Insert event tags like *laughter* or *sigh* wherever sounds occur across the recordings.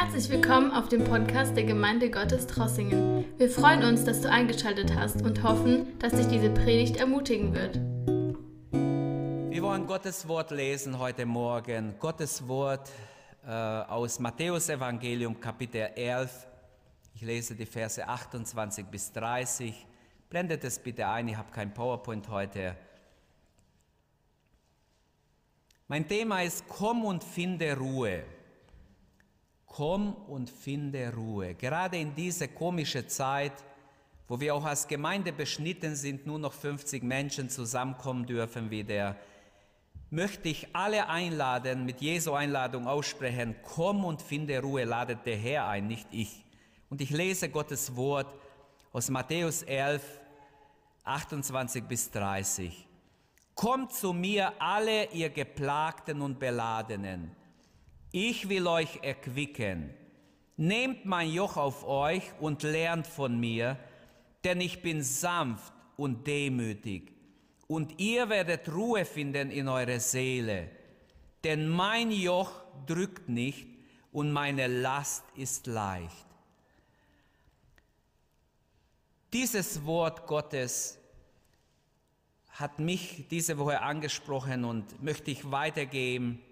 Herzlich willkommen auf dem Podcast der Gemeinde Gottes Trossingen. Wir freuen uns, dass du eingeschaltet hast und hoffen, dass dich diese Predigt ermutigen wird. Wir wollen Gottes Wort lesen heute Morgen. Gottes Wort äh, aus Matthäus Evangelium Kapitel 11. Ich lese die Verse 28 bis 30. Blendet es bitte ein, ich habe kein PowerPoint heute. Mein Thema ist Komm und finde Ruhe. Komm und finde Ruhe. Gerade in dieser komischen Zeit, wo wir auch als Gemeinde beschnitten sind, nur noch 50 Menschen zusammenkommen dürfen wieder, möchte ich alle einladen, mit Jesu Einladung aussprechen, komm und finde Ruhe, ladet der Herr ein, nicht ich. Und ich lese Gottes Wort aus Matthäus 11, 28 bis 30. Kommt zu mir alle ihr Geplagten und Beladenen. Ich will euch erquicken. Nehmt mein Joch auf euch und lernt von mir, denn ich bin sanft und demütig. Und ihr werdet Ruhe finden in eure Seele. Denn mein Joch drückt nicht und meine Last ist leicht. Dieses Wort Gottes hat mich diese Woche angesprochen und möchte ich weitergeben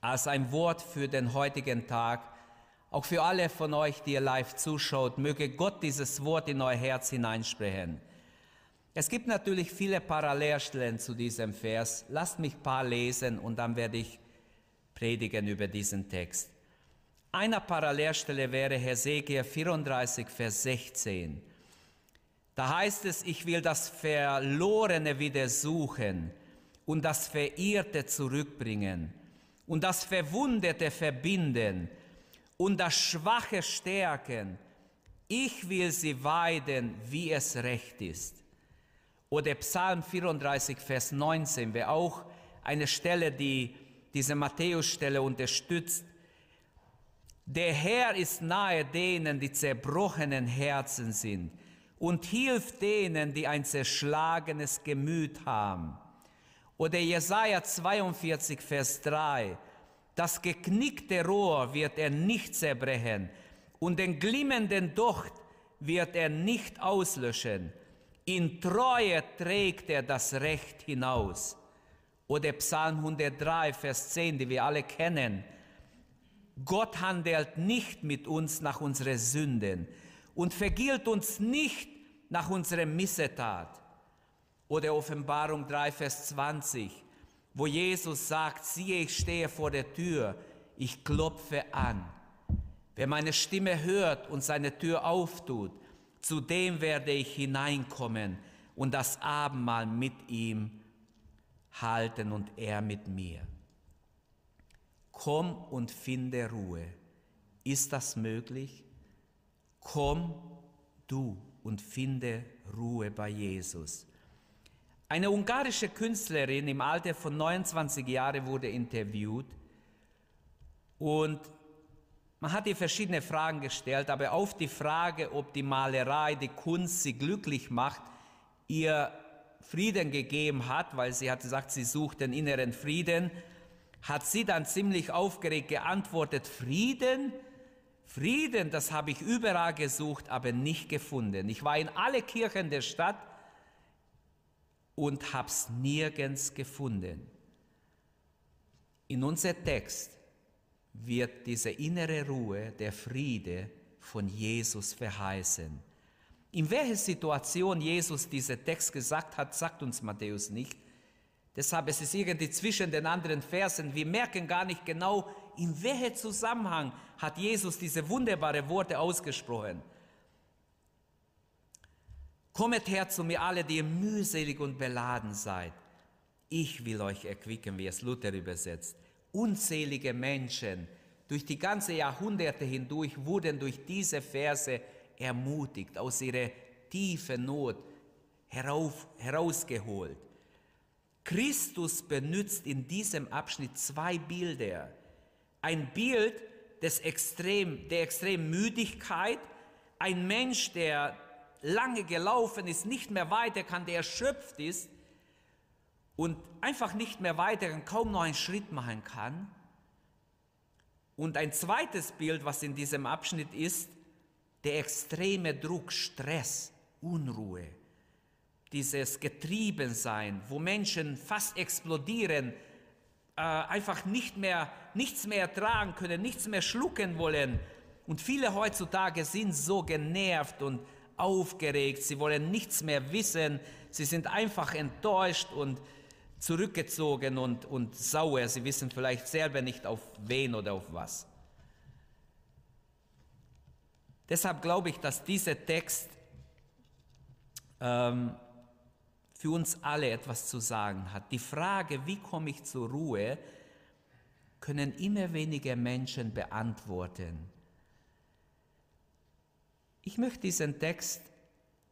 als ein Wort für den heutigen Tag. Auch für alle von euch, die ihr live zuschaut, möge Gott dieses Wort in euer Herz hineinsprechen. Es gibt natürlich viele Parallelstellen zu diesem Vers. Lasst mich ein paar lesen und dann werde ich predigen über diesen Text. Eine Parallelstelle wäre Hesekiel 34, Vers 16. Da heißt es, ich will das Verlorene wieder suchen und das Verirrte zurückbringen und das Verwundete verbinden und das Schwache stärken. Ich will sie weiden, wie es recht ist. Oder Psalm 34, Vers 19 wäre auch eine Stelle, die diese Matthäus-Stelle unterstützt. Der Herr ist nahe denen, die zerbrochenen Herzen sind und hilft denen, die ein zerschlagenes Gemüt haben. Oder Jesaja 42, Vers 3. Das geknickte Rohr wird er nicht zerbrechen und den glimmenden Docht wird er nicht auslöschen. In Treue trägt er das Recht hinaus. Oder Psalm 103, Vers 10, die wir alle kennen. Gott handelt nicht mit uns nach unseren Sünden, und vergilt uns nicht nach unserer Missetat. Oder Offenbarung 3, Vers 20, wo Jesus sagt, siehe, ich stehe vor der Tür, ich klopfe an. Wer meine Stimme hört und seine Tür auftut, zu dem werde ich hineinkommen und das Abendmahl mit ihm halten und er mit mir. Komm und finde Ruhe. Ist das möglich? Komm du und finde Ruhe bei Jesus. Eine ungarische Künstlerin im Alter von 29 Jahren wurde interviewt und man hat ihr verschiedene Fragen gestellt, aber auf die Frage, ob die Malerei, die Kunst sie glücklich macht, ihr Frieden gegeben hat, weil sie hat gesagt, sie sucht den inneren Frieden, hat sie dann ziemlich aufgeregt geantwortet, Frieden? Frieden, das habe ich überall gesucht, aber nicht gefunden. Ich war in alle Kirchen der Stadt und habe es nirgends gefunden. In unserem Text wird diese innere Ruhe, der Friede von Jesus verheißen. In welcher Situation Jesus diesen Text gesagt hat, sagt uns Matthäus nicht. Deshalb ist es irgendwie zwischen den anderen Versen. Wir merken gar nicht genau, in welchem Zusammenhang hat Jesus diese wunderbaren Worte ausgesprochen. Kommet her zu mir alle, die ihr mühselig und beladen seid. Ich will euch erquicken, wie es Luther übersetzt. Unzählige Menschen durch die ganze Jahrhunderte hindurch wurden durch diese Verse ermutigt, aus ihrer tiefen Not herauf, herausgeholt. Christus benutzt in diesem Abschnitt zwei Bilder. Ein Bild des Extrem, der extremen Müdigkeit, ein Mensch, der lange gelaufen ist, nicht mehr weiter kann, der erschöpft ist und einfach nicht mehr weiter kann, kaum noch einen Schritt machen kann. Und ein zweites Bild, was in diesem Abschnitt ist, der extreme Druck, Stress, Unruhe, dieses Getriebensein, wo Menschen fast explodieren, äh, einfach nicht mehr, nichts mehr ertragen können, nichts mehr schlucken wollen. Und viele heutzutage sind so genervt und aufgeregt, sie wollen nichts mehr wissen, sie sind einfach enttäuscht und zurückgezogen und, und sauer. Sie wissen vielleicht selber nicht auf wen oder auf was. Deshalb glaube ich, dass dieser Text ähm, für uns alle etwas zu sagen hat. Die Frage, wie komme ich zur Ruhe, können immer weniger Menschen beantworten. Ich möchte diesen Text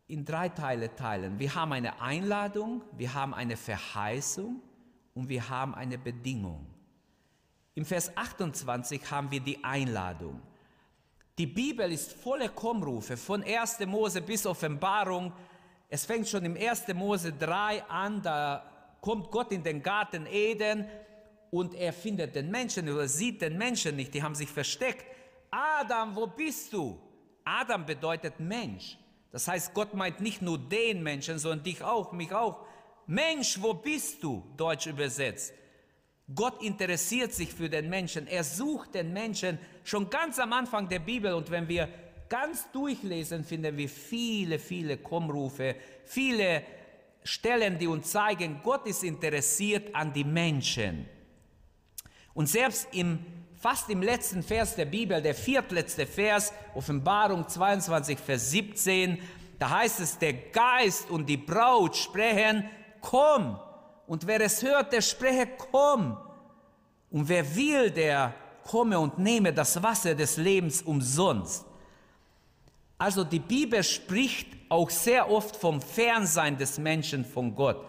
in drei Teile teilen. Wir haben eine Einladung, wir haben eine Verheißung und wir haben eine Bedingung. Im Vers 28 haben wir die Einladung. Die Bibel ist voller Kommrufe, von 1. Mose bis Offenbarung. Es fängt schon im 1. Mose 3 an, da kommt Gott in den Garten Eden und er findet den Menschen oder sieht den Menschen nicht, die haben sich versteckt. Adam, wo bist du? Adam bedeutet Mensch. Das heißt, Gott meint nicht nur den Menschen, sondern dich auch, mich auch. Mensch, wo bist du? Deutsch übersetzt. Gott interessiert sich für den Menschen. Er sucht den Menschen schon ganz am Anfang der Bibel. Und wenn wir ganz durchlesen, finden wir viele, viele Kommrufe, viele Stellen, die uns zeigen, Gott ist interessiert an die Menschen. Und selbst im fast im letzten Vers der Bibel, der viertletzte Vers, Offenbarung 22, Vers 17, da heißt es, der Geist und die Braut sprechen, komm. Und wer es hört, der spreche, komm. Und wer will, der komme und nehme das Wasser des Lebens umsonst. Also die Bibel spricht auch sehr oft vom Fernsein des Menschen von Gott.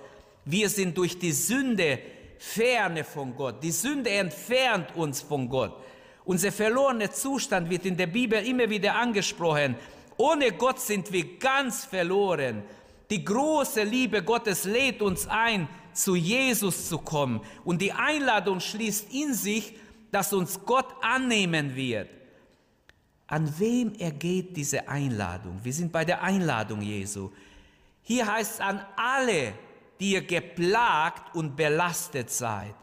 Wir sind durch die Sünde Ferne von Gott. Die Sünde entfernt uns von Gott. Unser verlorener Zustand wird in der Bibel immer wieder angesprochen. Ohne Gott sind wir ganz verloren. Die große Liebe Gottes lädt uns ein, zu Jesus zu kommen. Und die Einladung schließt in sich, dass uns Gott annehmen wird. An wem ergeht diese Einladung? Wir sind bei der Einladung Jesu. Hier heißt es an alle, die ihr geplagt und belastet seid,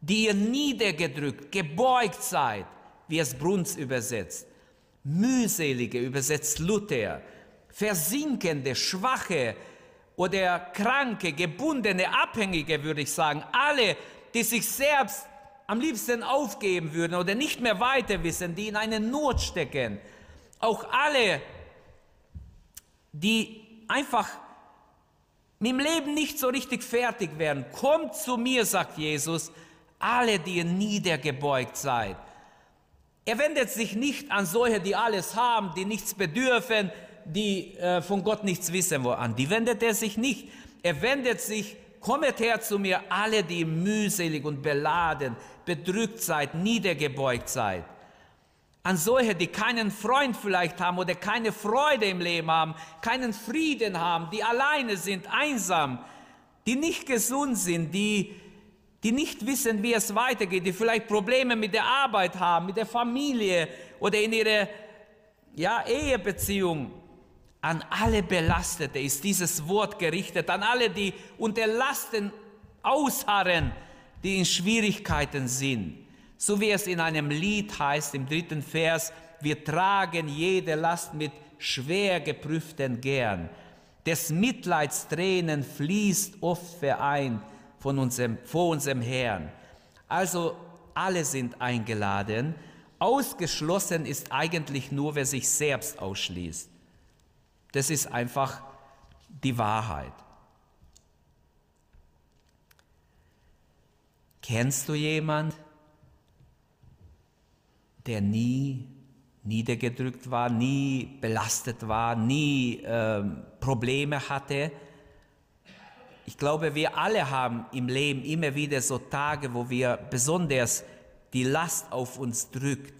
die ihr niedergedrückt, gebeugt seid, wie es Bruns übersetzt, mühselige übersetzt Luther, versinkende, schwache oder kranke, gebundene, abhängige, würde ich sagen, alle, die sich selbst am liebsten aufgeben würden oder nicht mehr weiter wissen, die in eine Not stecken, auch alle, die einfach mit dem Leben nicht so richtig fertig werden. Kommt zu mir, sagt Jesus, alle, die ihr niedergebeugt seid. Er wendet sich nicht an solche, die alles haben, die nichts bedürfen, die äh, von Gott nichts wissen wollen. An die wendet er sich nicht. Er wendet sich, kommet her zu mir, alle, die mühselig und beladen, bedrückt seid, niedergebeugt seid an solche, die keinen Freund vielleicht haben oder keine Freude im Leben haben, keinen Frieden haben, die alleine sind, einsam, die nicht gesund sind, die, die nicht wissen, wie es weitergeht, die vielleicht Probleme mit der Arbeit haben, mit der Familie oder in ihrer ja, Ehebeziehung. An alle Belastete ist dieses Wort gerichtet, an alle, die unter Lasten ausharren, die in Schwierigkeiten sind. So wie es in einem Lied heißt im dritten Vers, wir tragen jede Last mit schwer geprüften gern. Des Mitleids Tränen fließt oft vereint von unserem, vor unserem Herrn. Also alle sind eingeladen. Ausgeschlossen ist eigentlich nur, wer sich selbst ausschließt. Das ist einfach die Wahrheit. Kennst du jemanden, der nie niedergedrückt war, nie belastet war, nie äh, Probleme hatte. Ich glaube, wir alle haben im Leben immer wieder so Tage, wo wir besonders die Last auf uns drückt.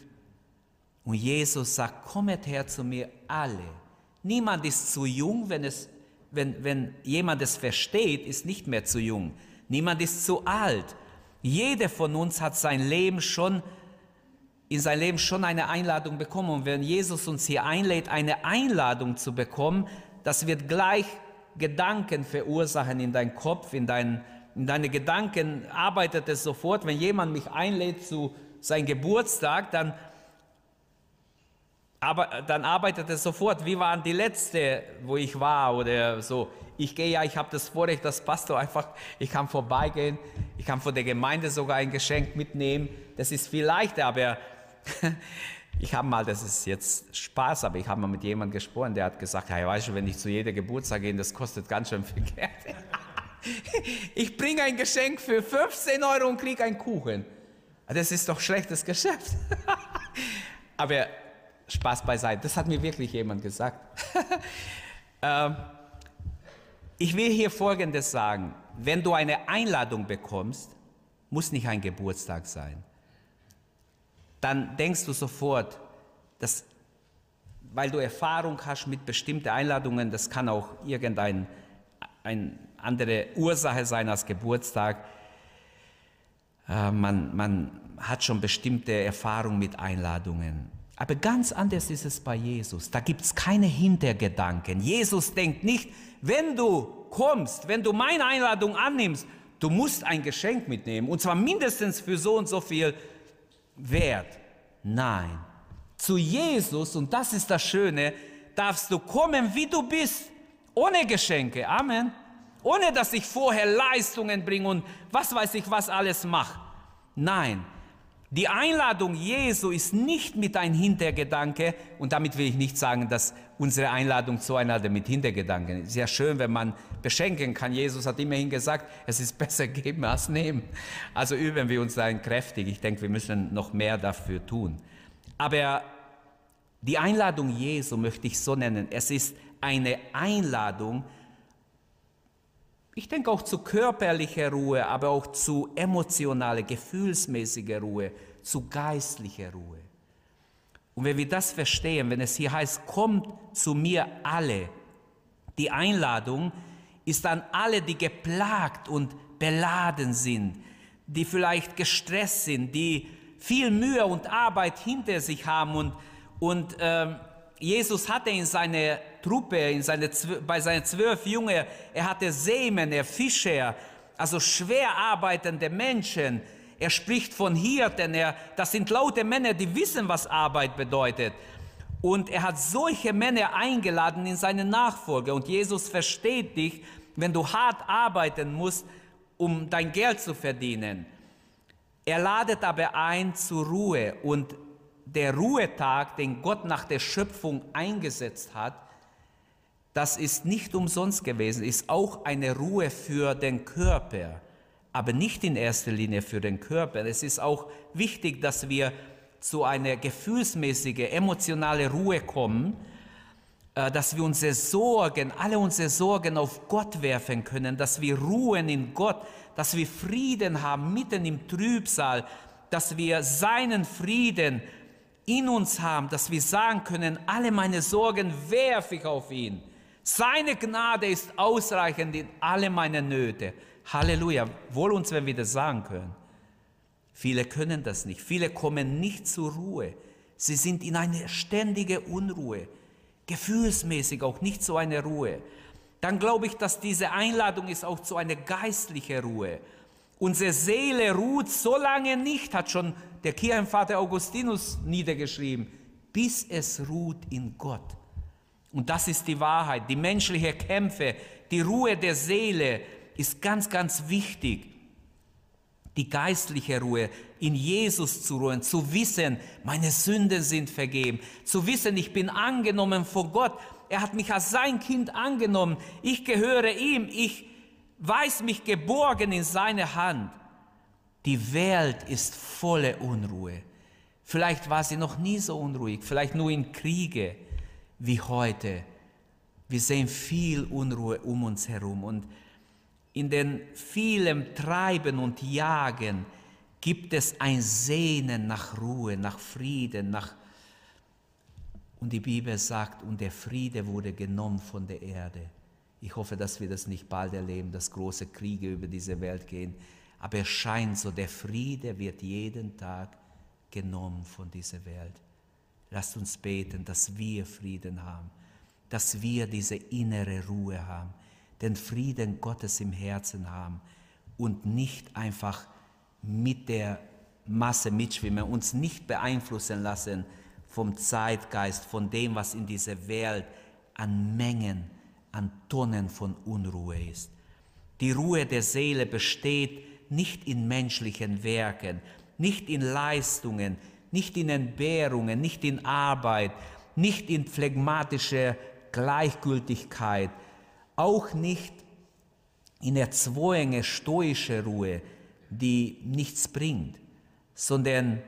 Und Jesus sagt, kommet her zu mir alle. Niemand ist zu jung, wenn, es, wenn, wenn jemand es versteht, ist nicht mehr zu jung. Niemand ist zu alt. Jeder von uns hat sein Leben schon in sein Leben schon eine Einladung bekommen. Und wenn Jesus uns hier einlädt, eine Einladung zu bekommen, das wird gleich Gedanken verursachen in deinen Kopf, in, dein, in deine Gedanken arbeitet es sofort. Wenn jemand mich einlädt zu seinem Geburtstag, dann, aber, dann arbeitet es sofort. Wie waren die letzte, wo ich war oder so? Ich gehe ja, ich habe das Vorrecht, dass Pastor einfach, ich kann vorbeigehen, ich kann von der Gemeinde sogar ein Geschenk mitnehmen. Das ist viel leichter, aber ich habe mal, das ist jetzt Spaß, aber ich habe mal mit jemandem gesprochen, der hat gesagt, hey, weißt du, wenn ich zu jeder Geburtstag gehe, das kostet ganz schön viel Geld. *laughs* ich bringe ein Geschenk für 15 Euro und kriege einen Kuchen. Das ist doch schlechtes Geschäft. *laughs* aber Spaß beiseite, das hat mir wirklich jemand gesagt. *laughs* Ähm, ich will hier Folgendes sagen. Wenn du eine Einladung bekommst, muss nicht ein Geburtstag sein dann denkst du sofort, dass, weil du Erfahrung hast mit bestimmten Einladungen, das kann auch irgendeine eine andere Ursache sein als Geburtstag. Äh, man, man hat schon bestimmte Erfahrungen mit Einladungen. Aber ganz anders ist es bei Jesus. Da gibt es keine Hintergedanken. Jesus denkt nicht, wenn du kommst, wenn du meine Einladung annimmst, du musst ein Geschenk mitnehmen. Und zwar mindestens für so und so viel wert. Nein. Zu Jesus, und das ist das Schöne, darfst du kommen, wie du bist, ohne Geschenke. Amen. Ohne dass ich vorher Leistungen bringe und was weiß ich, was alles mache. Nein. Die Einladung Jesu ist nicht mit ein Hintergedanke, und damit will ich nicht sagen, dass unsere Einladung zueinander mit Hintergedanken ist. Sehr schön, wenn man beschenken kann. Jesus hat immerhin gesagt, es ist besser geben als nehmen. Also üben wir uns darin kräftig. Ich denke, wir müssen noch mehr dafür tun. Aber die Einladung Jesu möchte ich so nennen. Es ist eine Einladung, ich denke auch zu körperlicher Ruhe, aber auch zu emotionaler, gefühlsmäßiger Ruhe, zu geistlicher Ruhe. Und wenn wir das verstehen, wenn es hier heißt, kommt zu mir alle, die Einladung ist an alle, die geplagt und beladen sind, die vielleicht gestresst sind, die viel Mühe und Arbeit hinter sich haben und, und ähm, Jesus hatte in seiner Truppe, in seine, bei seinen zwölf Jüngern, er hatte Seemen, Fischer, also schwer arbeitende Menschen. Er spricht von Hirten, er, das sind laute Männer, die wissen, was Arbeit bedeutet. Und er hat solche Männer eingeladen in seine Nachfolge. Und Jesus versteht dich, wenn du hart arbeiten musst, um dein Geld zu verdienen. Er ladet aber ein zur Ruhe und der Ruhetag, den Gott nach der Schöpfung eingesetzt hat, das ist nicht umsonst gewesen, ist auch eine Ruhe für den Körper, aber nicht in erster Linie für den Körper. Es ist auch wichtig, dass wir zu einer gefühlsmäßigen, emotionalen Ruhe kommen, äh, dass wir unsere Sorgen, alle unsere Sorgen auf Gott werfen können, dass wir ruhen in Gott, dass wir Frieden haben mitten im Trübsal, dass wir seinen Frieden in uns haben, dass wir sagen können, alle meine Sorgen werfe ich auf ihn. Seine Gnade ist ausreichend in alle meine Nöte. Halleluja. Wohl uns, wenn wir das sagen können. Viele können das nicht. Viele kommen nicht zur Ruhe. Sie sind in eine ständige Unruhe. Gefühlsmäßig auch nicht so eine Ruhe. Dann glaube ich, dass diese Einladung ist auch zu einer geistlichen Ruhe. Unsere Seele ruht so lange nicht, hat schon der Kirchenvater Augustinus niedergeschrieben, bis es ruht in Gott. Und das ist die Wahrheit. Die menschlichen Kämpfe, die Ruhe der Seele ist ganz, ganz wichtig. Die geistliche Ruhe, in Jesus zu ruhen, zu wissen, meine Sünden sind vergeben, zu wissen, ich bin angenommen vor Gott. Er hat mich als sein Kind angenommen. Ich gehöre ihm. Ich weiß mich geborgen in seine Hand. Die Welt ist volle Unruhe. Vielleicht war sie noch nie so unruhig, vielleicht nur in Kriege wie heute. Wir sehen viel Unruhe um uns herum und in den vielen Treiben und Jagen gibt es ein Sehnen nach Ruhe, nach Frieden, nach und die Bibel sagt, und der Friede wurde genommen von der Erde. Ich hoffe, dass wir das nicht bald erleben, dass große Kriege über diese Welt gehen. Aber es scheint so, der Friede wird jeden Tag genommen von dieser Welt. Lasst uns beten, dass wir Frieden haben, dass wir diese innere Ruhe haben, den Frieden Gottes im Herzen haben und nicht einfach mit der Masse mitschwimmen, uns nicht beeinflussen lassen vom Zeitgeist, von dem, was in dieser Welt an Mengen, an Tonnen von Unruhe ist. Die Ruhe der Seele besteht nicht in menschlichen Werken, nicht in Leistungen, nicht in Entbehrungen, nicht in Arbeit, nicht in phlegmatischer Gleichgültigkeit, auch nicht in erzwungene stoische Ruhe, die nichts bringt, sondern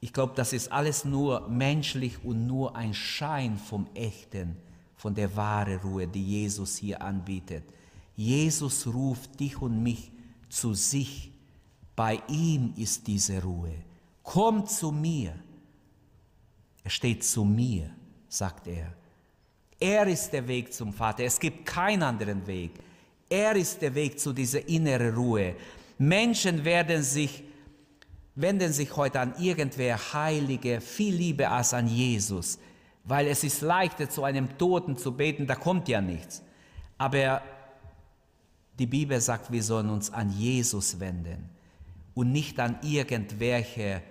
ich glaube, das ist alles nur menschlich und nur ein Schein vom Echten, von der wahren Ruhe, die Jesus hier anbietet. Jesus ruft dich und mich zu sich. Bei ihm ist diese Ruhe. Komm zu mir. Er steht zu mir, sagt er. Er ist der Weg zum Vater. Es gibt keinen anderen Weg. Er ist der Weg zu dieser inneren Ruhe. Menschen werden sich wenden sich heute an irgendwer Heilige viel lieber als an Jesus, weil es ist leichter, zu einem Toten zu beten, da kommt ja nichts. Aber die Bibel sagt, wir sollen uns an Jesus wenden und nicht an irgendwelche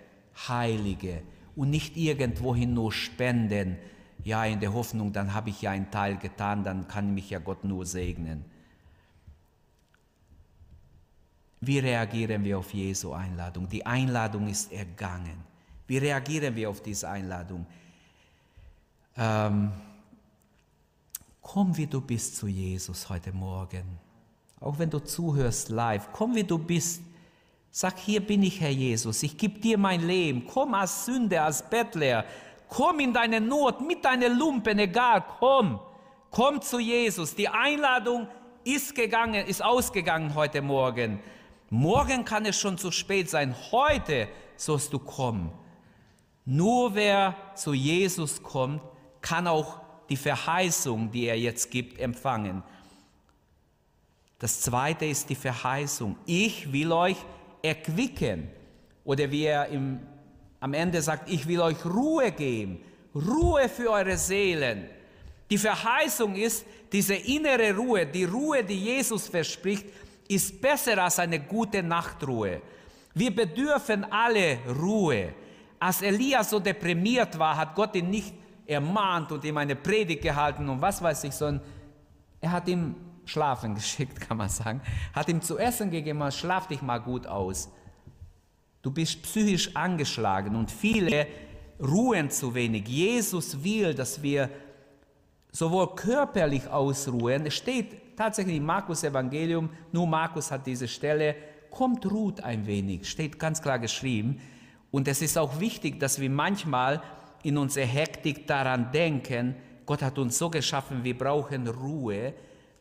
Heilige und nicht irgendwohin nur spenden, ja, in der Hoffnung, dann habe ich ja einen Teil getan, dann kann mich ja Gott nur segnen. Wie reagieren wir auf Jesu Einladung? Die Einladung ist ergangen. Wie reagieren wir auf diese Einladung? Ähm, komm, wie du bist zu Jesus heute Morgen. Auch wenn du zuhörst live, komm, wie du bist. Sag, hier bin ich, Herr Jesus, ich gebe dir mein Leben. Komm als Sünder, als Bettler. Komm in deine Not, mit deinen Lumpen, egal, komm. Komm zu Jesus. Die Einladung ist gegangen, ist ausgegangen heute Morgen. Morgen kann es schon zu spät sein. Heute sollst du kommen. Nur wer zu Jesus kommt, kann auch die Verheißung, die er jetzt gibt, empfangen. Das zweite ist die Verheißung. Ich will euch erquicken. Oder wie er im, am Ende sagt, ich will euch Ruhe geben. Ruhe für eure Seelen. Die Verheißung ist diese innere Ruhe, die Ruhe, die Jesus verspricht, ist besser als eine gute Nachtruhe. Wir bedürfen alle Ruhe. Als Elias so deprimiert war, hat Gott ihn nicht ermahnt und ihm eine Predigt gehalten und was weiß ich, sondern er hat ihm schlafen *laughs* geschickt, kann man sagen. Hat ihm zu essen gegeben, schlaf dich mal gut aus. Du bist psychisch angeschlagen und viele ruhen zu wenig. Jesus will, dass wir sowohl körperlich ausruhen, es steht tatsächlich im Markus Evangelium, nur Markus hat diese Stelle, kommt, ruht ein wenig, steht ganz klar geschrieben. Und es ist auch wichtig, dass wir manchmal in unserer Hektik daran denken, Gott hat uns so geschaffen, wir brauchen Ruhe,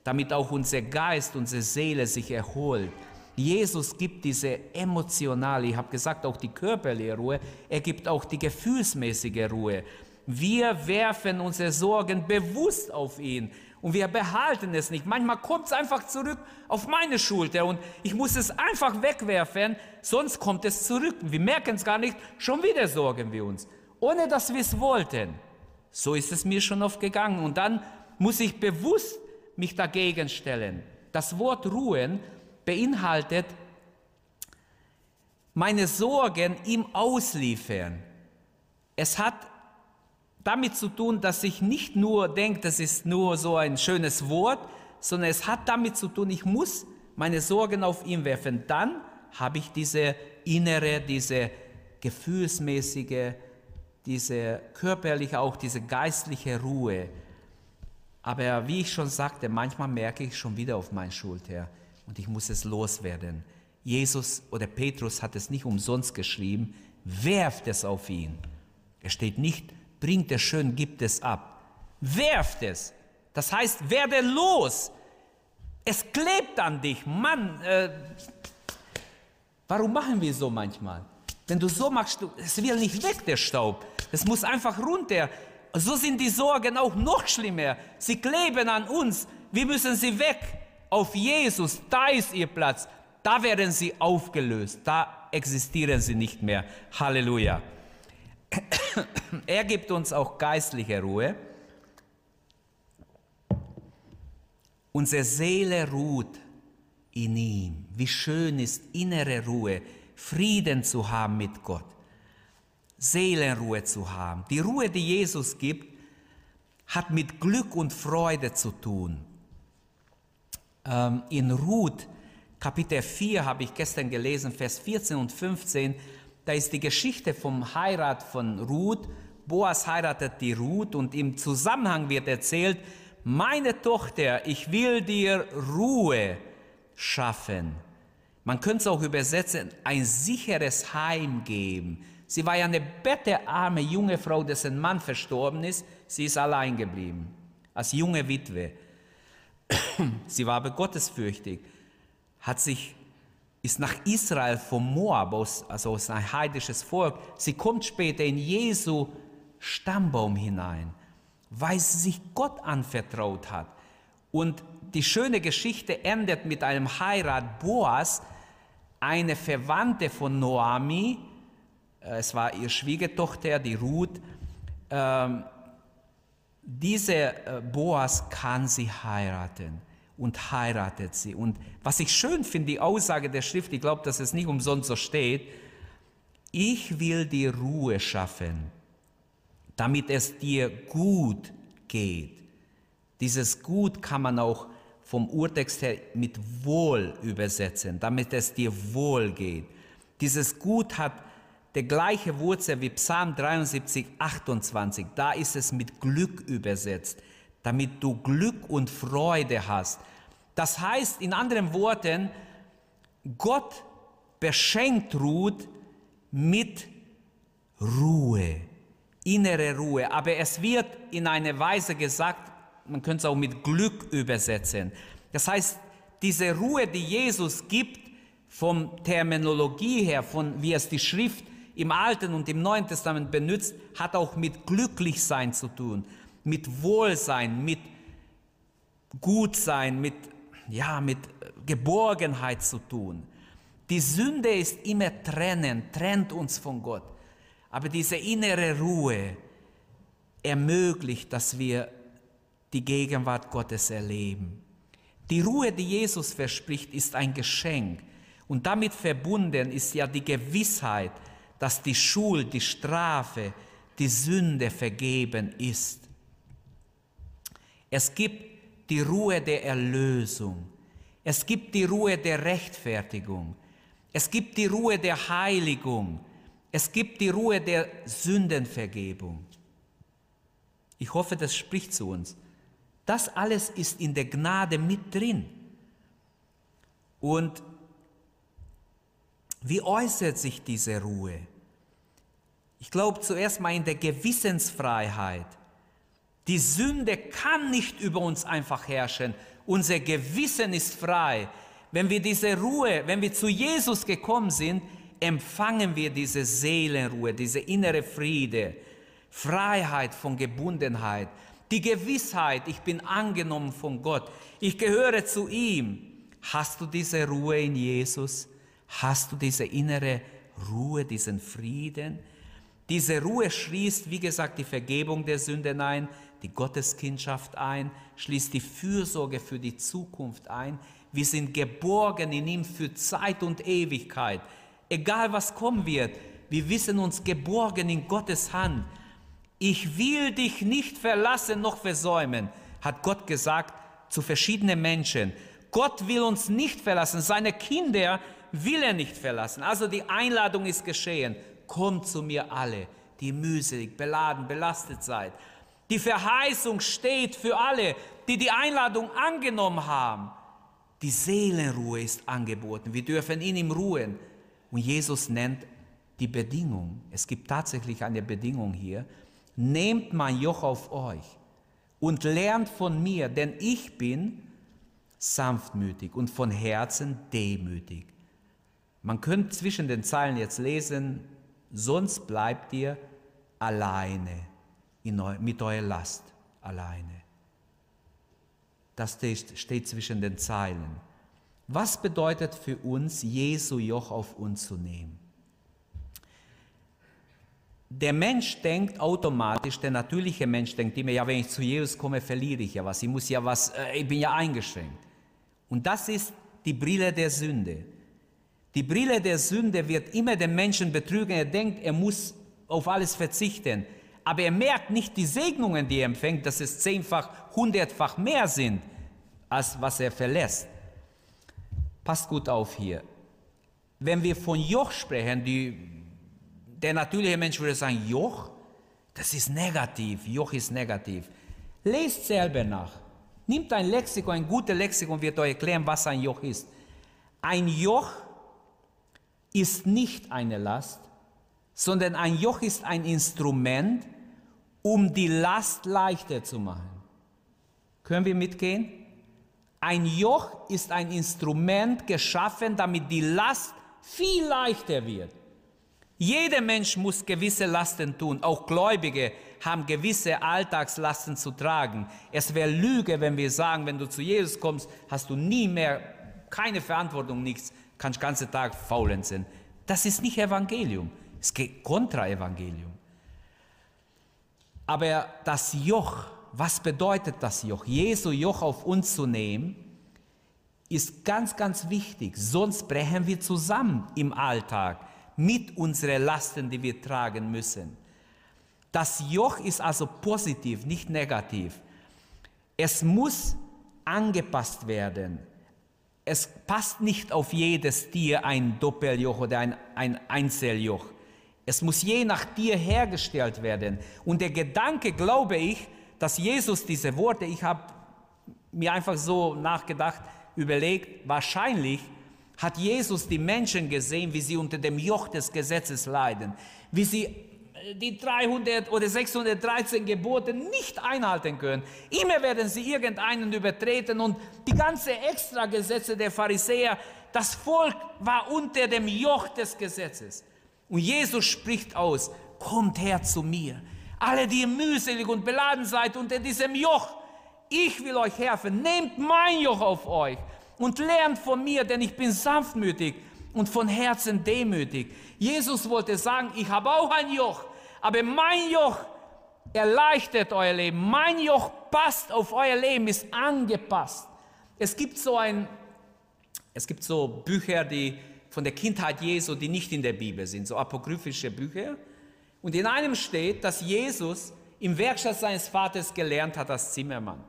damit auch unser Geist, unsere Seele sich erholt. Jesus gibt diese emotionale, ich habe gesagt, auch die körperliche Ruhe, er gibt auch die gefühlsmäßige Ruhe. Wir werfen unsere Sorgen bewusst auf ihn und wir behalten es nicht. Manchmal kommt es einfach zurück auf meine Schulter und ich muss es einfach wegwerfen, sonst kommt es zurück. Wir merken es gar nicht, schon wieder sorgen wir uns, ohne dass wir es wollten. So ist es mir schon oft gegangen und dann muss ich bewusst mich dagegen stellen. Das Wort ruhen beinhaltet meine Sorgen ihm ausliefern. Es hat damit zu tun, dass ich nicht nur denke, das ist nur so ein schönes Wort, sondern es hat damit zu tun, ich muss meine Sorgen auf ihn werfen. Dann habe ich diese innere, diese gefühlsmäßige, diese körperliche, auch diese geistliche Ruhe. Aber wie ich schon sagte, manchmal merke ich schon wieder auf mein Schulter und ich muss es loswerden. Jesus oder Petrus hat es nicht umsonst geschrieben, werft es auf ihn. Er steht nicht, bringt es schön, gibt es ab. Werft es. Das heißt, werde los. Es klebt an dich. Mann, äh, warum machen wir so manchmal? Wenn du so machst, es will nicht weg, der Staub. Es muss einfach runter. So sind die Sorgen auch noch schlimmer. Sie kleben an uns. Wir müssen sie weg. Auf Jesus, da ist ihr Platz. da werden sie aufgelöst, da existieren sie nicht mehr. Halleluja. Er gibt uns auch geistliche Ruhe. Unsere Seele ruht in ihm. Wie schön ist innere Ruhe, Frieden zu haben mit Gott, Seelenruhe zu haben. Die Ruhe, die Jesus gibt, hat mit Glück und Freude zu tun. Ähm, in Ruth, Kapitel 4, habe ich gestern gelesen, Vers 14 und 15, da ist die Geschichte vom Heirat von Ruth. Boas heiratet die Ruth und im Zusammenhang wird erzählt, meine Tochter, ich will dir Ruhe schaffen. Man könnte es auch übersetzen, ein sicheres Heim geben. Sie war ja eine bettearme junge Frau, dessen Mann verstorben ist. Sie ist allein geblieben, als junge Witwe. *clears throat* Sie war aber gottesfürchtig, hat sich, ist nach Israel vom Moab, aus, also aus ein heidisches Volk. Sie kommt später in Jesu Stammbaum hinein, weil sie sich Gott anvertraut hat. Und die schöne Geschichte endet mit einem Heirat Boas, eine Verwandte von Noami, es war ihre Schwiegertochter, die Ruth, ähm, diese äh, Boas kann sie heiraten und heiratet sie. Und was ich schön finde, die Aussage der Schrift, ich glaube, dass es nicht umsonst so steht, ich will dir Ruhe schaffen, damit es dir gut geht. Dieses Gut kann man auch vom Urtext her mit wohl übersetzen, damit es dir wohl geht. Dieses Gut hat die gleiche Wurzel wie Psalm 73, 28. Da ist es mit Glück übersetzt, damit du Glück und Freude hast. Das heißt in anderen Worten, Gott beschenkt Ruth mit Ruhe, innere Ruhe. Aber es wird in einer Weise gesagt, man könnte es auch mit Glück übersetzen. Das heißt, diese Ruhe, die Jesus gibt, vom Terminologie her, von wie es die Schrift im Alten und im Neuen Testament benutzt, hat auch mit Glücklichsein zu tun, mit Wohlsein, mit Gutsein, mit, ja, mit Geborgenheit zu tun. Die Sünde ist immer trennen, trennt uns von Gott. Aber diese innere Ruhe ermöglicht, dass wir die Gegenwart Gottes erleben. Die Ruhe, die Jesus verspricht, ist ein Geschenk. Und damit verbunden ist ja die Gewissheit, dass die Schuld, die Strafe, die Sünde vergeben ist. Es gibt die Ruhe der Erlösung. Es gibt die Ruhe der Rechtfertigung. Es gibt die Ruhe der Heiligung. Es gibt die Ruhe der Sündenvergebung. Ich hoffe, das spricht zu uns. Das alles ist in der Gnade mit drin. Und wie äußert sich diese Ruhe? Ich glaube zuerst mal in der Gewissensfreiheit. Die Sünde kann nicht über uns einfach herrschen. Unser Gewissen ist frei. Wenn wir diese Ruhe, wenn wir zu Jesus gekommen sind, empfangen wir diese Seelenruhe, diese innere Friede, Freiheit von Gebundenheit. Die Gewissheit, ich bin angenommen von Gott, ich gehöre zu ihm. Hast du diese Ruhe in Jesus? Hast du diese innere Ruhe, diesen Frieden? Diese Ruhe schließt, wie gesagt, die Vergebung der Sünden ein, die Gotteskindschaft ein, schließt die Fürsorge für die Zukunft ein. Wir sind geborgen in ihm für Zeit und Ewigkeit. Egal was kommen wird, wir wissen uns geborgen in Gottes Hand ich will dich nicht verlassen noch versäumen, hat Gott gesagt zu verschiedenen Menschen. Gott will uns nicht verlassen, seine Kinder will er nicht verlassen. Also die Einladung ist geschehen. Kommt zu mir alle, die mühselig, beladen, belastet seid. Die Verheißung steht für alle, die die Einladung angenommen haben. Die Seelenruhe ist angeboten. Wir dürfen in ihm ruhen. Und Jesus nennt die Bedingung. Es gibt tatsächlich eine Bedingung hier. Nehmt mein Joch auf euch und lernt von mir, denn ich bin sanftmütig und von Herzen demütig. Man könnte zwischen den Zeilen jetzt lesen, sonst bleibt ihr alleine mit eurer Last alleine. Das steht zwischen den Zeilen. Was bedeutet für uns, Jesu Joch auf uns zu nehmen? Der Mensch denkt automatisch, der natürliche Mensch denkt immer, ja, wenn ich zu Jesus komme, verliere ich ja was. Ich muss ja was, äh, ich bin ja eingeschränkt. Und das ist die Brille der Sünde. Die Brille der Sünde wird immer den Menschen betrügen. Er denkt, er muss auf alles verzichten. Aber er merkt nicht die Segnungen, die er empfängt, dass es zehnfach, hundertfach mehr sind, als was er verlässt. Passt gut auf hier. Wenn wir von Joch sprechen, die, der natürliche Mensch würde sagen, Joch, das ist negativ, Joch ist negativ. Lest selber nach. Nimmt ein Lexikon, ein gutes Lexikon wird euch erklären, was ein Joch ist. Ein Joch ist nicht eine Last, sondern ein Joch ist ein Instrument, um die Last leichter zu machen. Können wir mitgehen? Ein Joch ist ein Instrument geschaffen, damit die Last viel leichter wird. Jeder Mensch muss gewisse Lasten tun. Auch Gläubige haben gewisse Alltagslasten zu tragen. Es wäre Lüge, wenn wir sagen, wenn du zu Jesus kommst, hast du nie mehr keine Verantwortung, nichts, kannst den ganzen Tag faulenzen. Das ist nicht Evangelium. Es geht kontra Evangelium. Aber das Joch, was bedeutet das Joch? Jesu Joch auf uns zu nehmen, ist ganz, ganz wichtig. Sonst brechen wir zusammen im Alltag mit unseren Lasten, die wir tragen müssen. Das Joch ist also positiv, nicht negativ. Es muss angepasst werden. Es passt nicht auf jedes Tier ein Doppeljoch oder ein, ein Einzeljoch. Es muss je nach Tier hergestellt werden. Und der Gedanke, glaube ich, dass Jesus diese Worte, ich habe mir einfach so nachgedacht, überlegt, wahrscheinlich hat Jesus die Menschen gesehen, wie sie unter dem Joch des Gesetzes leiden, wie sie die 300 oder 613 Gebote nicht einhalten können. Immer werden sie irgendeinen übertreten und die ganze Extragesetze der Pharisäer, das Volk war unter dem Joch des Gesetzes. Und Jesus spricht aus, kommt her zu mir, alle, die mühselig und beladen seid unter diesem Joch. Ich will euch helfen. Nehmt mein Joch auf euch und lernt von mir, denn ich bin sanftmütig und von Herzen demütig. Jesus wollte sagen, ich habe auch ein Joch, aber mein Joch erleichtert euer Leben. Mein Joch passt auf euer Leben, ist angepasst. Es gibt so ein, es gibt so Bücher, die von der Kindheit Jesu, die nicht in der Bibel sind, so apokryphische Bücher. Und in einem steht, dass Jesus im Werkstatt seines Vaters gelernt hat als Zimmermann.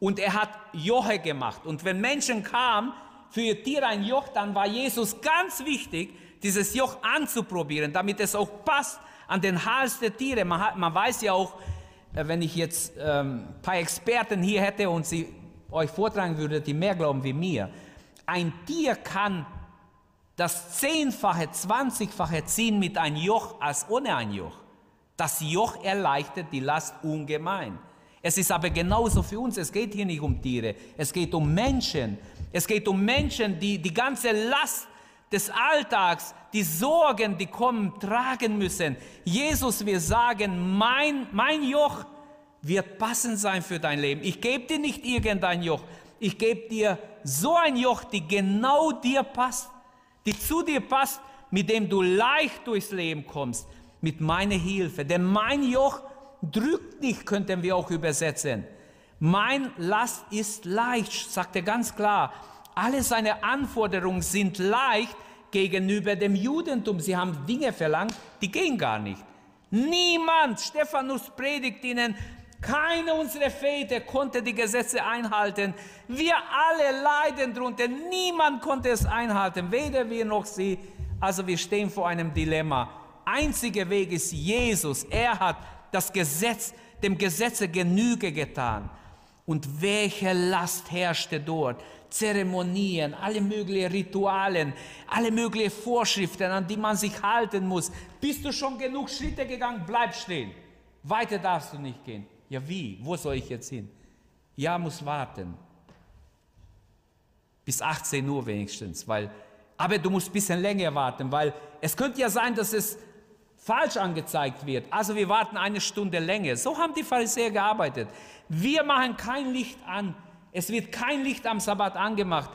Und er hat Joche gemacht. Und wenn Menschen kamen, für ihr Tier ein Joch, dann war Jesus ganz wichtig, dieses Joch anzuprobieren, damit es auch passt an den Hals der Tiere. Man, hat, man weiß ja auch, äh, wenn ich jetzt ähm, ein paar Experten hier hätte und sie euch vortragen würde, die mehr glauben wie mir, ein Tier kann das Zehnfache, Zwanzigfache ziehen mit einem Joch als ohne ein Joch. Das Joch erleichtert die Last ungemein. Es ist aber genauso für uns. Es geht hier nicht um Tiere. Es geht um Menschen. Es geht um Menschen, die die ganze Last des Alltags, die Sorgen, die kommen, tragen müssen. Jesus will sagen, mein, mein Joch wird passend sein für dein Leben. Ich gebe dir nicht irgendein Joch. Ich gebe dir so ein Joch, die genau dir passt, die zu dir passt, mit dem du leicht durchs Leben kommst, mit meiner Hilfe. Denn mein Joch drückt dich, könnten wir auch übersetzen. Mein Last ist leicht, sagt er ganz klar. Alle seine Anforderungen sind leicht gegenüber dem Judentum. Sie haben Dinge verlangt, die gehen gar nicht. Niemand, Stephanus predigt ihnen, keine unserer Väter konnte die Gesetze einhalten. Wir alle leiden darunter. Niemand konnte es einhalten, weder wir noch sie. Also wir stehen vor einem Dilemma. Einziger Weg ist Jesus. Er hat das Gesetz, dem Gesetze Genüge getan. Und welche Last herrschte dort? Zeremonien, alle möglichen Ritualen, alle möglichen Vorschriften, an die man sich halten muss. Bist du schon genug Schritte gegangen? Bleib stehen. Weiter darfst du nicht gehen. Ja, wie? Wo soll ich jetzt hin? Ja, muss warten. Bis 18 Uhr wenigstens, weil, aber du musst ein bisschen länger warten, weil es könnte ja sein, dass es falsch angezeigt wird. Also wir warten eine Stunde länger. So haben die Pharisäer gearbeitet. Wir machen kein Licht an. Es wird kein Licht am Sabbat angemacht.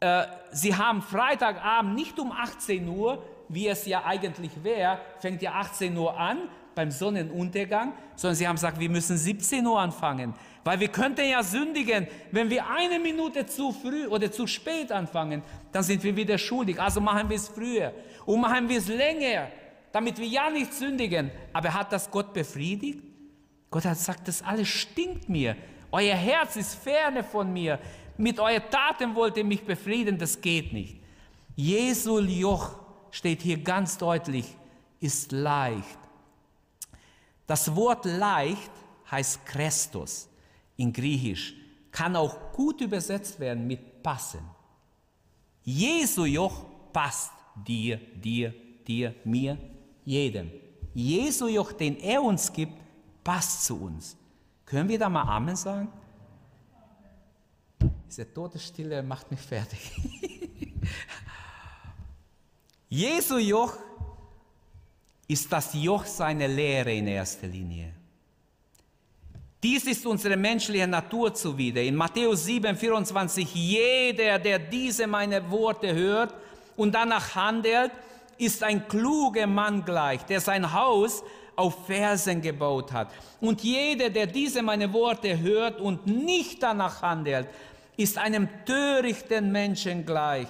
äh, sie haben Freitagabend nicht um 18 Uhr, wie es ja eigentlich wäre, fängt ja 18 Uhr an beim Sonnenuntergang, sondern sie haben gesagt, wir müssen 17 Uhr anfangen, weil wir könnten ja sündigen. Wenn wir eine Minute zu früh oder zu spät anfangen, dann sind wir wieder schuldig. Also machen wir es früher und machen wir es länger, damit wir ja nicht sündigen. Aber hat das Gott befriedigt? Gott hat gesagt, das alles stinkt mir. Euer Herz ist ferne von mir. Mit euren Taten wollt ihr mich befrieden, das geht nicht. Jesu Joch steht hier ganz deutlich, ist leicht. Das Wort leicht heißt Christus in Griechisch, kann auch gut übersetzt werden mit passen. Jesu Joch passt dir, dir, dir, mir, jedem. Jesu Joch, den er uns gibt, passt zu uns. Können wir da mal Amen sagen? Diese Todesstille macht mich fertig. *laughs* Jesu Joch ist das Joch seiner Lehre in erster Linie. Dies ist unsere menschliche Natur zuwider. In Matthäus 7, 24, jeder, der diese meine Worte hört und danach handelt, ist ein kluger Mann gleich, der sein Haus auf Versen gebaut hat. Und jeder, der diese meine Worte hört und nicht danach handelt, ist einem törichten Menschen gleich,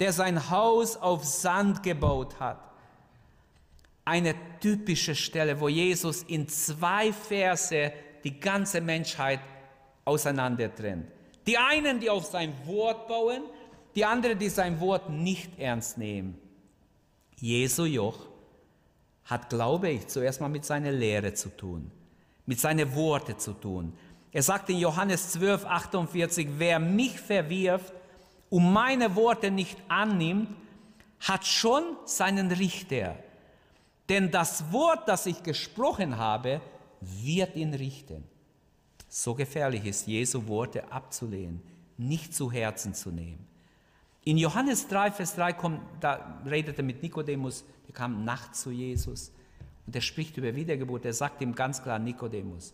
der sein Haus auf Sand gebaut hat. Eine typische Stelle, wo Jesus in zwei Verse die ganze Menschheit auseinander trennt. Die einen, die auf sein Wort bauen, die anderen, die sein Wort nicht ernst nehmen. Jesu Joch hat, glaube ich, zuerst mal mit seiner Lehre zu tun, mit seinen Worten zu tun. Er sagt in Johannes 12, 48, wer mich verwirft, und meine Worte nicht annimmt, hat schon seinen Richter. Denn das Wort, das ich gesprochen habe, wird ihn richten. So gefährlich ist, Jesu Worte abzulehnen, nicht zu Herzen zu nehmen. In Johannes 3, Vers 3 kommt, da redet er mit Nikodemus, der kam nachts zu Jesus und er spricht über Wiedergeburt. Er sagt ihm ganz klar, Nikodemus,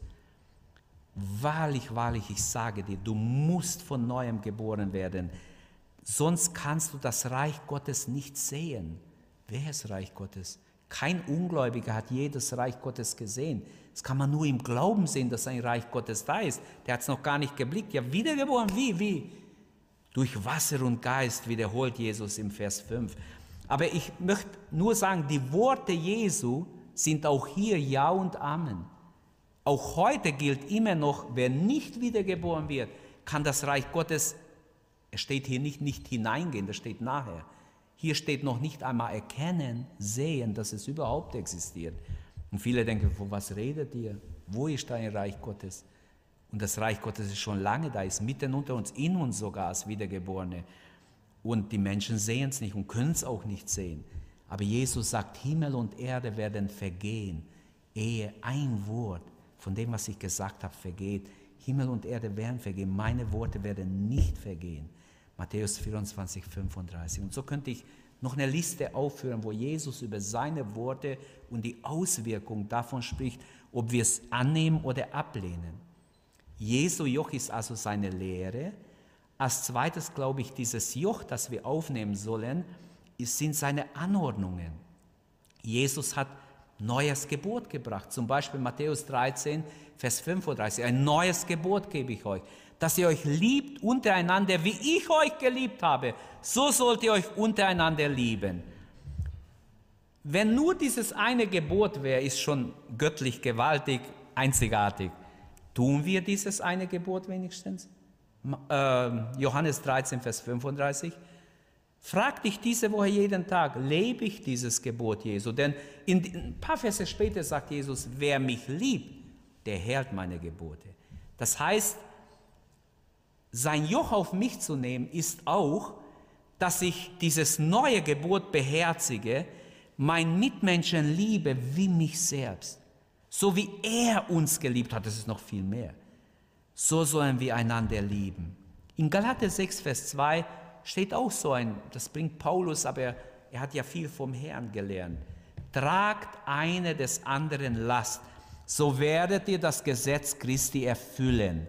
wahrlich, wahrlich, ich sage dir, du musst von neuem geboren werden. Sonst kannst du das Reich Gottes nicht sehen. Wer ist Reich Gottes? Kein Ungläubiger hat jedes Reich Gottes gesehen. Das kann man nur im Glauben sehen, dass ein Reich Gottes da ist. Der hat es noch gar nicht geblickt. Ja, wiedergeboren, wie, wie? Durch Wasser und Geist wiederholt Jesus im Vers 5. Aber ich möchte nur sagen, die Worte Jesu sind auch hier Ja und Amen. Auch heute gilt immer noch, wer nicht wiedergeboren wird, kann das Reich Gottes es steht hier nicht, nicht hineingehen, das steht nachher. Hier steht noch nicht einmal erkennen, sehen, dass es überhaupt existiert. Und viele denken, von was redet ihr? Wo ist dein Reich Gottes? Und das Reich Gottes ist schon lange da, ist mitten unter uns, in uns sogar als Wiedergeborene. Und die Menschen sehen es nicht und können es auch nicht sehen. Aber Jesus sagt, Himmel und Erde werden vergehen, ehe ein Wort von dem, was ich gesagt habe, vergeht. Himmel und Erde werden vergehen, meine Worte werden nicht vergehen. Matthäus 24, 35. Und so könnte ich noch eine Liste aufführen, wo Jesus über seine Worte und die Auswirkung davon spricht, ob wir es annehmen oder ablehnen. Jesu Joch ist also seine Lehre. Als zweites glaube ich, dieses Joch, das wir aufnehmen sollen, sind seine Anordnungen. Jesus hat neues Gebot gebracht, zum Beispiel Matthäus 13, Vers 35. Ein neues Gebot gebe ich euch dass ihr euch liebt untereinander, wie ich euch geliebt habe. So sollt ihr euch untereinander lieben. Wenn nur dieses eine Gebot wäre, ist schon göttlich gewaltig, einzigartig. Tun wir dieses eine Gebot wenigstens? Äh, Johannes 13, Vers 35. Frag dich diese Woche jeden Tag, lebe ich dieses Gebot Jesu? Denn in, ein paar Verse später sagt Jesus, wer mich liebt, der hält meine Gebote. Das heißt, sein Joch auf mich zu nehmen, ist auch, dass ich dieses neue Gebot beherzige, mein Mitmenschen liebe wie mich selbst. So wie er uns geliebt hat, das ist noch viel mehr. So sollen wir einander lieben. In Galater 6, Vers 2 steht auch so ein, das bringt Paulus, aber er, er hat ja viel vom Herrn gelernt. Tragt eine des anderen Last, so werdet ihr das Gesetz Christi erfüllen.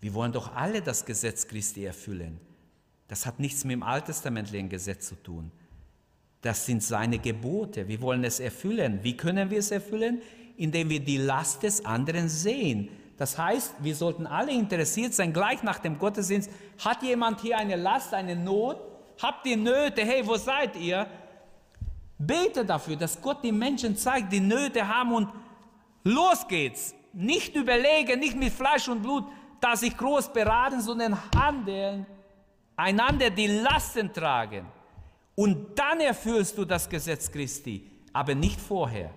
Wir wollen doch alle das Gesetz Christi erfüllen. Das hat nichts mit dem alttestamentlichen Gesetz zu tun. Das sind seine Gebote. Wir wollen es erfüllen. Wie können wir es erfüllen? Indem wir die Last des anderen sehen. Das heißt, wir sollten alle interessiert sein, gleich nach dem Gottesdienst, hat jemand hier eine Last, eine Not? Habt ihr Nöte? Hey, wo seid ihr? Bete dafür, dass Gott die Menschen zeigt, die Nöte haben und los geht's. Nicht überlegen, nicht mit Fleisch und Blut, da sich groß beraten, sondern handeln, einander die Lasten tragen. Und dann erfüllst du das Gesetz Christi, aber nicht vorher.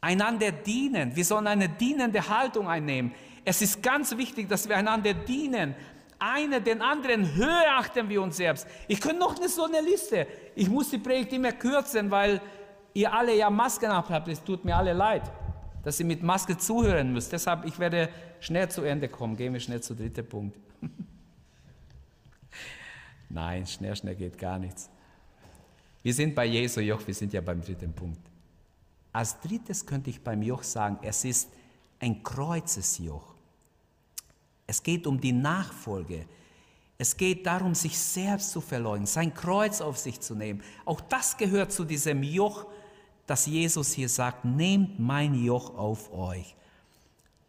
Einander dienen. Wir sollen eine dienende Haltung einnehmen. Es ist ganz wichtig, dass wir einander dienen. Einer den anderen höher achten wir uns selbst. Ich könnte noch eine, so eine Liste. Ich muss die Predigt immer kürzen, weil ihr alle ja Masken habt. Es tut mir alle leid, dass ihr mit Maske zuhören müsst. Deshalb, ich werde schnell zu Ende kommen. Gehen wir schnell zu dritten Punkt. *laughs* Nein, schnell, schnell geht gar nichts. Wir sind bei Jesu Joch, wir sind ja beim dritten Punkt. Als drittes könnte ich beim Joch sagen, es ist ein Kreuzesjoch. Es geht um die Nachfolge. Es geht darum, sich selbst zu verleugnen, sein Kreuz auf sich zu nehmen. Auch das gehört zu diesem Joch, das Jesus hier sagt, nehmt mein Joch auf euch.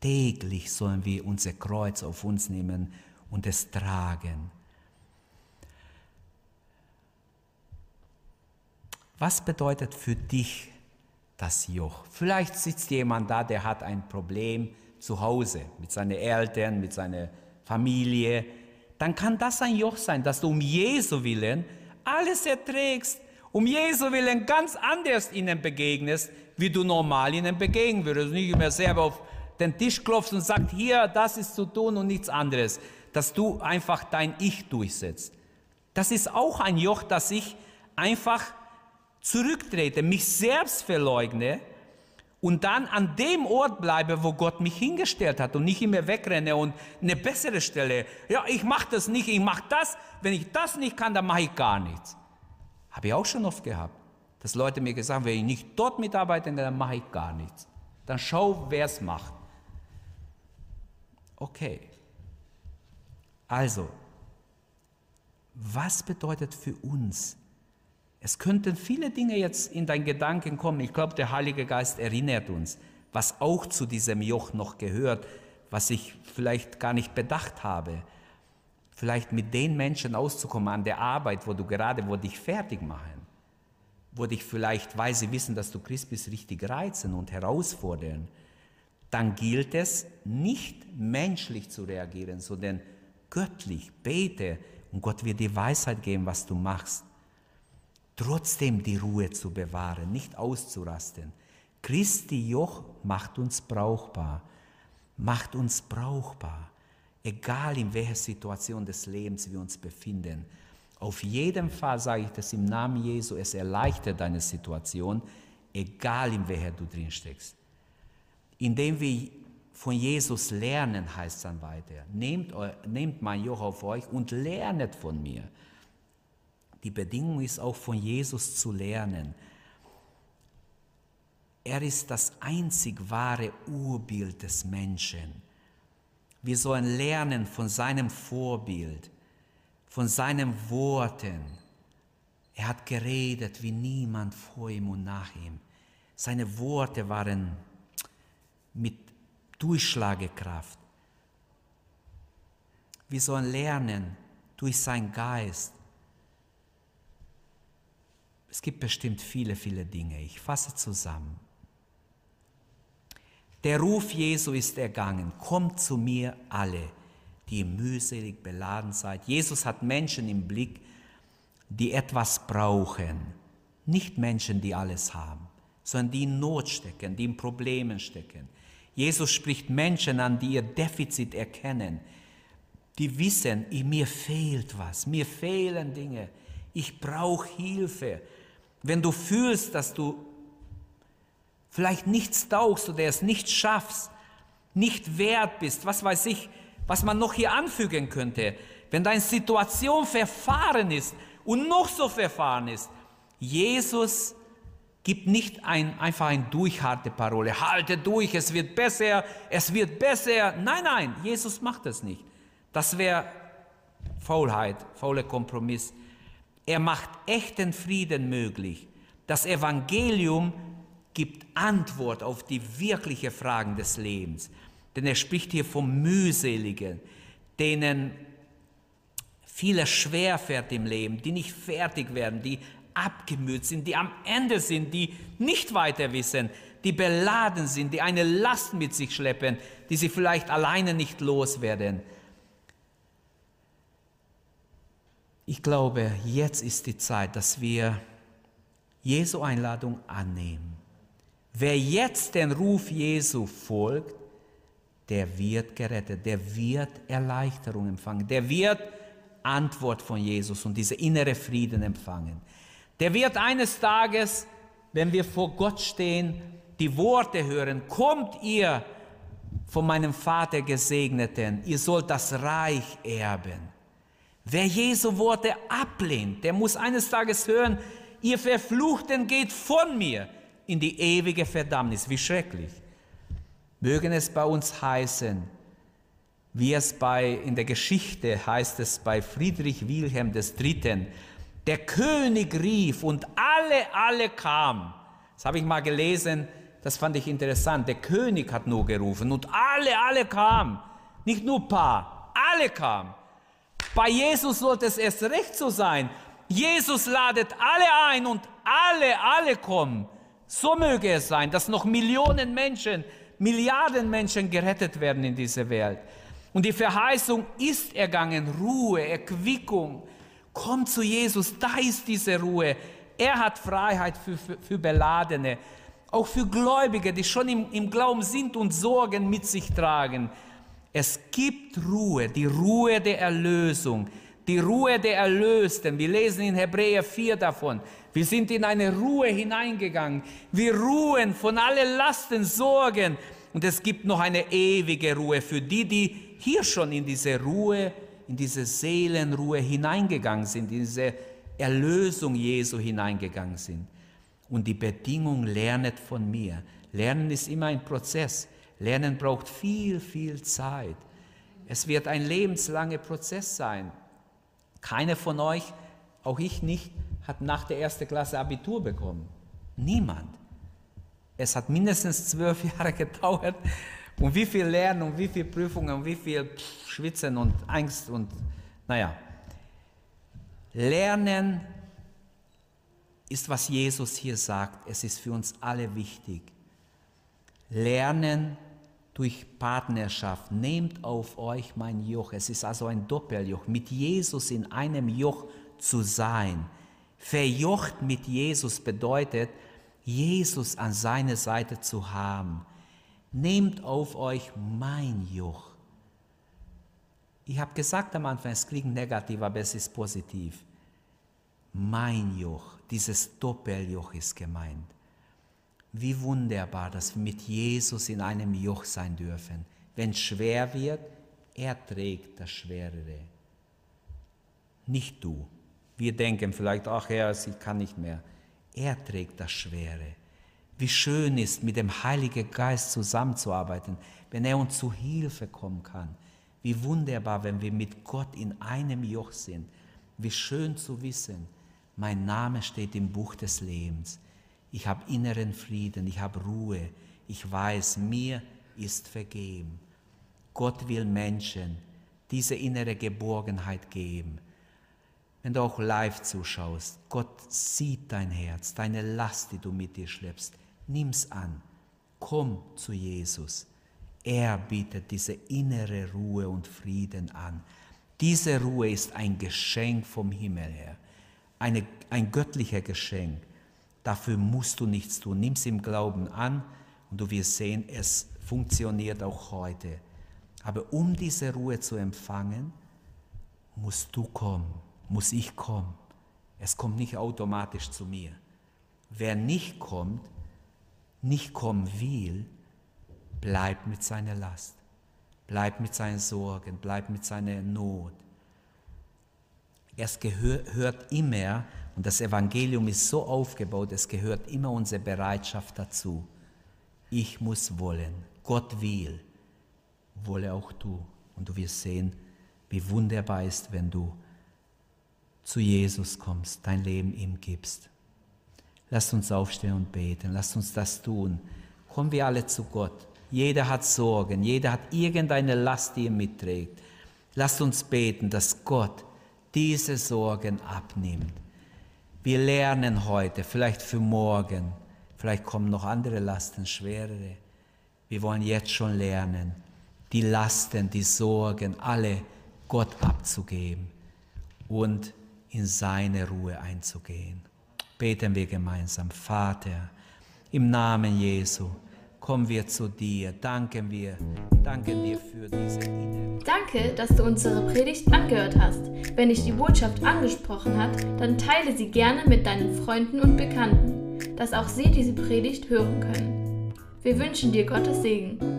Täglich sollen wir unser Kreuz auf uns nehmen und es tragen. Was bedeutet für dich das Joch? Vielleicht sitzt jemand da, der hat ein Problem zu Hause mit seinen Eltern, mit seiner Familie. Dann kann das ein Joch sein, dass du um Jesu willen alles erträgst, um Jesu willen ganz anders ihnen begegnest, wie du normal ihnen begegnen würdest. Nicht immer selber auf den Tisch klopfst und sagst, hier, das ist zu tun und nichts anderes. Dass du einfach dein Ich durchsetzt. Das ist auch ein Joch, das ich einfach zurücktrete, mich selbst verleugne und dann an dem Ort bleibe, wo Gott mich hingestellt hat und nicht immer wegrenne und eine bessere Stelle. Ja, ich mache das nicht, ich mache das. Wenn ich das nicht kann, dann mache ich gar nichts. Habe ich auch schon oft gehabt, dass Leute mir gesagt haben, wenn ich nicht dort mitarbeite, dann mache ich gar nichts. Dann schau, wer es macht. Okay. Also, was bedeutet für uns es könnten viele Dinge jetzt in deinen Gedanken kommen. Ich glaube, der Heilige Geist erinnert uns, was auch zu diesem Joch noch gehört, was ich vielleicht gar nicht bedacht habe. Vielleicht mit den Menschen auszukommen an der Arbeit, wo du gerade, wo dich fertig machen, wo dich vielleicht, weil sie wissen, dass du Christ bist, richtig reizen und herausfordern. Dann gilt es, nicht menschlich zu reagieren, sondern göttlich. Bete und Gott wird dir Weisheit geben, was du machst trotzdem die Ruhe zu bewahren, nicht auszurasten. Christi Joch macht uns brauchbar, macht uns brauchbar, egal in welcher Situation des Lebens wir uns befinden. Auf jeden Fall sage ich das im Namen Jesu, es erleichtert deine Situation, egal in welcher du drin steckst. Indem wir von Jesus lernen, heißt es dann weiter. Nehmt, nehmt mein Joch auf euch und lernet von mir. Die Bedingung ist auch von Jesus zu lernen. Er ist das einzig wahre Urbild des Menschen. Wir sollen lernen von seinem Vorbild, von seinen Worten. Er hat geredet wie niemand vor ihm und nach ihm. Seine Worte waren mit Durchschlagekraft. Wir sollen lernen durch seinen Geist, es gibt bestimmt viele, viele Dinge. Ich fasse zusammen. Der Ruf Jesu ist ergangen. Kommt zu mir alle, die mühselig beladen seid. Jesus hat Menschen im Blick, die etwas brauchen. Nicht Menschen, die alles haben, sondern die in Not stecken, die in Problemen stecken. Jesus spricht Menschen an, die ihr Defizit erkennen, die wissen, mir fehlt was, mir fehlen Dinge, ich brauche Hilfe wenn du fühlst, dass du vielleicht nichts tauchst oder es nicht schaffst, nicht wert bist, was weiß ich, was man noch hier anfügen könnte, wenn deine Situation verfahren ist und noch so verfahren ist, Jesus gibt nicht ein, einfach eine durchharte Parole, halte durch, es wird besser, es wird besser. Nein, nein, Jesus macht das nicht. Das wäre Faulheit, fauler Kompromiss. Er macht echten Frieden möglich. Das Evangelium gibt Antwort auf die wirklichen Fragen des Lebens. Denn er spricht hier vom Mühseligen, denen vieles schwerfährt im Leben, die nicht fertig werden, die abgemüht sind, die am Ende sind, die nicht weiter wissen, die beladen sind, die eine Last mit sich schleppen, die sie vielleicht alleine nicht loswerden. Ich glaube, jetzt ist die Zeit, dass wir Jesu Einladung annehmen. Wer jetzt den Ruf Jesu folgt, der wird gerettet, der wird Erleichterung empfangen, der wird Antwort von Jesus und diese innere Frieden empfangen. Der wird eines Tages, wenn wir vor Gott stehen, die Worte hören, kommt ihr von meinem Vater Gesegneten, ihr sollt das Reich erben. Wer Jesu Worte ablehnt, der muss eines Tages hören, ihr Verfluchten geht von mir in die ewige Verdammnis. Wie schrecklich. Mögen es bei uns heißen, wie es bei, in der Geschichte heißt es bei Friedrich Wilhelm III., der König rief und alle, alle kamen. Das habe ich mal gelesen, das fand ich interessant. Der König hat nur gerufen und alle, alle kamen. Nicht nur ein paar, alle kamen. Bei Jesus sollte es erst recht so sein. Jesus ladet alle ein und alle, alle kommen. So möge es sein, dass noch Millionen Menschen, Milliarden Menschen gerettet werden in dieser Welt. Und die Verheißung ist ergangen, Ruhe, Erquickung. Komm zu Jesus, da ist diese Ruhe. Er hat Freiheit für, für, für Beladene, auch für Gläubige, die schon im, im Glauben sind und Sorgen mit sich tragen. Es gibt Ruhe, die Ruhe der Erlösung, die Ruhe der Erlösten. Wir lesen in Hebräer 4 davon. Wir sind in eine Ruhe hineingegangen. Wir ruhen von allen Lasten, Sorgen. Und es gibt noch eine ewige Ruhe für die, die hier schon in diese Ruhe, in diese Seelenruhe hineingegangen sind, in diese Erlösung Jesu hineingegangen sind. Und die Bedingung lernet von mir. Lernen ist immer ein Prozess. Lernen braucht viel, viel Zeit. Es wird ein lebenslanger Prozess sein. Keiner von euch, auch ich nicht, hat nach der ersten Klasse Abitur bekommen. Niemand. Es hat mindestens zwölf *laughs* Jahre gedauert. Und wie viel Lernen und wie viel Prüfungen und wie viel Schwitzen und Angst und naja. Lernen ist, was Jesus hier sagt. Es ist für uns alle wichtig. Lernen durch Partnerschaft. Nehmt auf euch mein Joch. Es ist also ein Doppeljoch. Mit Jesus in einem Joch zu sein. Verjocht mit Jesus bedeutet, Jesus an seiner Seite zu haben. Nehmt auf euch mein Joch. Ich habe gesagt am Anfang, es klingt negativ, aber es ist positiv. Mein Joch, dieses Doppeljoch ist gemeint. Wie wunderbar, dass wir mit Jesus in einem Joch sein dürfen. Wenn es schwer wird, er trägt das Schwerere. Nicht du. Wir denken vielleicht, ach Herr, ich kann nicht mehr. Er trägt das Schwere. Wie schön ist, mit dem Heiligen Geist zusammenzuarbeiten, wenn er uns zu Hilfe kommen kann. Wie wunderbar, wenn wir mit Gott in einem Joch sind. Wie schön zu wissen, mein Name steht im Buch des Lebens. Ich habe inneren Frieden, ich habe Ruhe. Ich weiß, mir ist vergeben. Gott will Menschen diese innere Geborgenheit geben. Wenn du auch live zuschaust, Gott sieht dein Herz, deine Last, die du mit dir schleppst. Nimm's an. Komm zu Jesus. Er bietet diese innere Ruhe und Frieden an. Diese Ruhe ist ein Geschenk vom Himmel her, eine, ein göttlicher Geschenk. Dafür musst du nichts tun. Nimm es im Glauben an und du wirst sehen, es funktioniert auch heute. Aber um diese Ruhe zu empfangen, musst du kommen, muss ich kommen. Es kommt nicht automatisch zu mir. Wer nicht kommt, nicht kommen will, bleibt mit seiner Last, bleibt mit seinen Sorgen, bleibt mit seiner Not. Es gehört immer und das Evangelium ist so aufgebaut, es gehört immer unsere Bereitschaft dazu. Ich muss wollen. Gott will. Wolle auch du. Und du wirst sehen, wie wunderbar ist, wenn du zu Jesus kommst, dein Leben ihm gibst. Lasst uns aufstehen und beten, lasst uns das tun. Kommen wir alle zu Gott. Jeder hat Sorgen, jeder hat irgendeine Last, die er mitträgt. Lasst uns beten, dass Gott diese Sorgen abnimmt. Wir lernen heute, vielleicht für morgen, vielleicht kommen noch andere Lasten, schwerere. Wir wollen jetzt schon lernen, die Lasten, die Sorgen, alle Gott abzugeben und in seine Ruhe einzugehen. Beten wir gemeinsam. Vater, im Namen Jesu kommen wir zu dir. Danken wir, danken dir für diese innere. Danke, dass du unsere Predigt angehört hast. Wenn dich die Botschaft angesprochen hat, dann teile sie gerne mit deinen Freunden und Bekannten, dass auch sie diese Predigt hören können. Wir wünschen dir Gottes Segen.